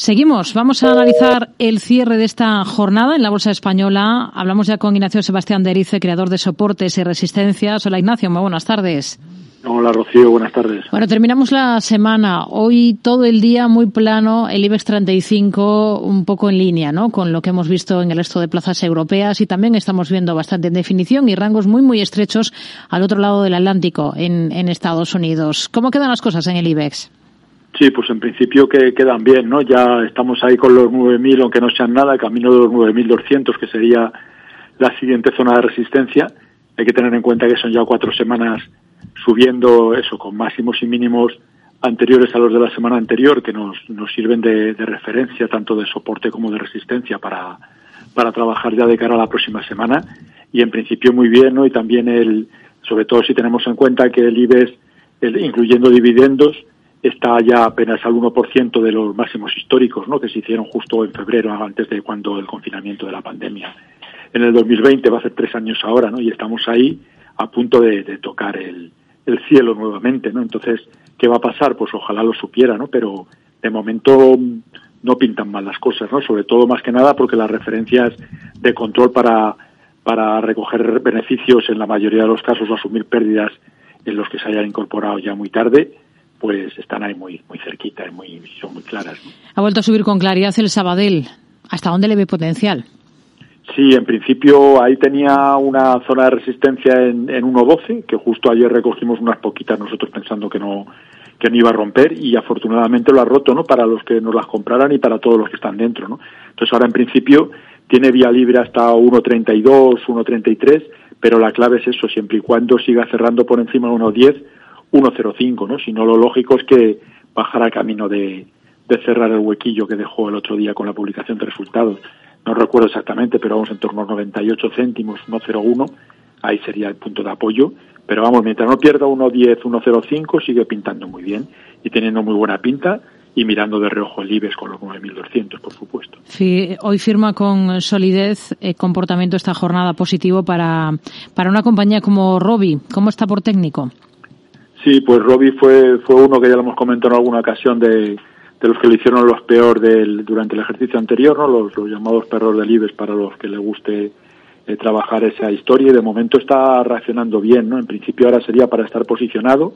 Seguimos, vamos a analizar el cierre de esta jornada en la Bolsa Española. Hablamos ya con Ignacio Sebastián de Erice, creador de soportes y resistencias. Hola Ignacio, muy buenas tardes. Hola Rocío, buenas tardes. Bueno, terminamos la semana. Hoy todo el día muy plano, el IBEX 35 un poco en línea, ¿no? Con lo que hemos visto en el resto de plazas europeas y también estamos viendo bastante en definición y rangos muy, muy estrechos al otro lado del Atlántico, en, en Estados Unidos. ¿Cómo quedan las cosas en el IBEX? Sí, pues en principio que quedan bien, ¿no? Ya estamos ahí con los 9.000, aunque no sean nada, camino de los 9.200, que sería la siguiente zona de resistencia. Hay que tener en cuenta que son ya cuatro semanas subiendo eso, con máximos y mínimos anteriores a los de la semana anterior, que nos, nos sirven de, de referencia, tanto de soporte como de resistencia, para, para trabajar ya de cara a la próxima semana. Y en principio muy bien, ¿no? Y también el, sobre todo si tenemos en cuenta que el IBEX, el, incluyendo dividendos, está ya apenas al 1% de los máximos históricos, ¿no? Que se hicieron justo en febrero, antes de cuando el confinamiento de la pandemia. En el 2020 va a ser tres años ahora, ¿no? Y estamos ahí a punto de, tocar el, el cielo nuevamente, ¿no? Entonces, ¿qué va a pasar? Pues ojalá lo supiera, ¿no? Pero de momento no pintan mal las cosas, ¿no? Sobre todo más que nada porque las referencias de control para para recoger beneficios en la mayoría de los casos o asumir pérdidas en los que se hayan incorporado ya muy tarde, pues están ahí muy muy cerquita y muy son muy claras. ¿no? Ha vuelto a subir con claridad el Sabadell. ¿Hasta dónde le ve potencial? Sí, en principio ahí tenía una zona de resistencia en, en 1.12, que justo ayer recogimos unas poquitas nosotros pensando que no que no iba a romper y afortunadamente lo ha roto, ¿no? Para los que nos las compraran y para todos los que están dentro, ¿no? Entonces ahora en principio tiene vía libre hasta 1.32, 1.33, pero la clave es eso, siempre y cuando siga cerrando por encima de 1.10, 1.05, ¿no? Si no, lo lógico es que bajara camino de, de cerrar el huequillo que dejó el otro día con la publicación de resultados no recuerdo exactamente, pero vamos en torno a 98 céntimos, 1,01, ahí sería el punto de apoyo. Pero vamos, mientras no pierda 1,10, 1,05, sigue pintando muy bien y teniendo muy buena pinta y mirando de reojo el IBEX con los 9.200, por supuesto. Sí, hoy firma con solidez eh, comportamiento esta jornada positivo para, para una compañía como Robi. ¿Cómo está por técnico? Sí, pues Robi fue, fue uno que ya lo hemos comentado en alguna ocasión de, de los que le hicieron los peor del, durante el ejercicio anterior, ¿no? los, los llamados perros del IBEX para los que le guste eh, trabajar esa historia y de momento está reaccionando bien, ¿no? En principio ahora sería para estar posicionado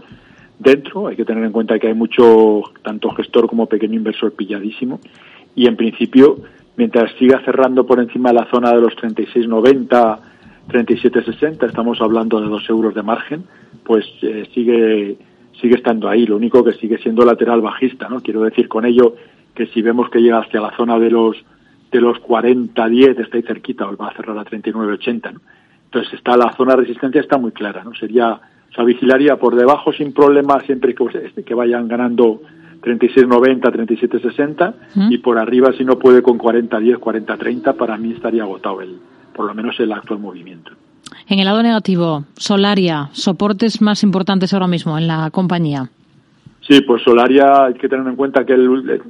dentro, hay que tener en cuenta que hay mucho, tanto gestor como pequeño inversor pilladísimo y en principio mientras siga cerrando por encima de la zona de los 36,90, 37,60, estamos hablando de dos euros de margen, pues eh, sigue sigue estando ahí, lo único que sigue siendo lateral bajista, ¿no? Quiero decir con ello que si vemos que llega hacia la zona de los de los 40 10 está ahí cerquita, o va a cerrar a 39 80, ¿no? Entonces está la zona de resistencia está muy clara, ¿no? Sería o sea, vigilaría por debajo sin problema siempre que, que vayan ganando 36.90, 37.60 ¿Mm? y por arriba si no puede con 40.10, 40.30 para mí estaría agotado el por lo menos el actual movimiento. En el lado negativo, Solaria, soportes más importantes ahora mismo en la compañía. Sí, pues Solaria hay que tener en cuenta que él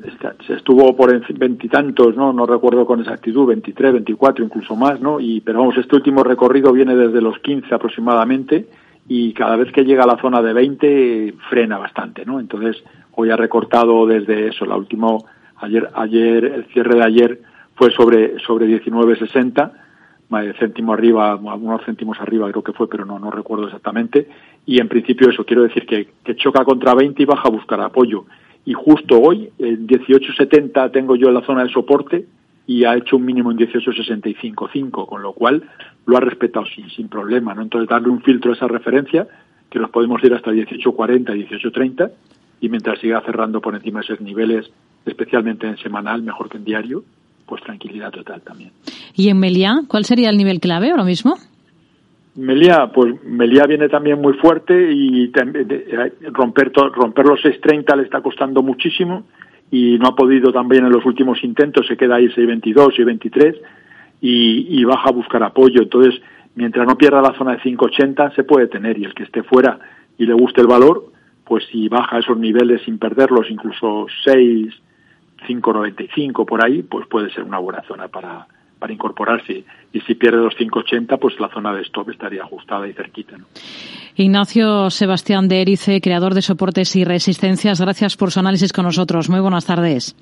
se estuvo por veintitantos, ¿no? No recuerdo con exactitud, 23, 24, incluso más, ¿no? Y, pero vamos, este último recorrido viene desde los 15 aproximadamente y cada vez que llega a la zona de 20 frena bastante, ¿no? Entonces, hoy ha recortado desde eso, la última, ayer, ayer, el cierre de ayer fue sobre, sobre 19.60 céntimo arriba, algunos céntimos arriba creo que fue, pero no, no recuerdo exactamente. Y en principio eso, quiero decir que, que choca contra 20 y baja a buscar apoyo. Y justo hoy, en 18.70 tengo yo la zona de soporte y ha hecho un mínimo en 18.65.5, con lo cual lo ha respetado sin, sin problema. ¿no? Entonces darle un filtro a esa referencia, que nos podemos ir hasta 18.40, 18.30, y mientras siga cerrando por encima de esos niveles, especialmente en semanal, mejor que en diario, pues tranquilidad total también. ¿Y en Meliá? ¿Cuál sería el nivel clave ahora mismo? Meliá, pues Meliá viene también muy fuerte y romper, romper los 6.30 le está costando muchísimo y no ha podido también en los últimos intentos, se queda ahí 6.22, 6.23 y, y baja a buscar apoyo. Entonces, mientras no pierda la zona de 5.80 se puede tener y el que esté fuera y le guste el valor, pues si baja esos niveles sin perderlos, incluso 6, 5,95 por ahí, pues puede ser una buena zona para, para incorporarse. Y si pierde los 5,80, pues la zona de stop estaría ajustada y cerquita. Ignacio Sebastián de Erice, creador de soportes y resistencias, gracias por su análisis con nosotros. Muy buenas tardes.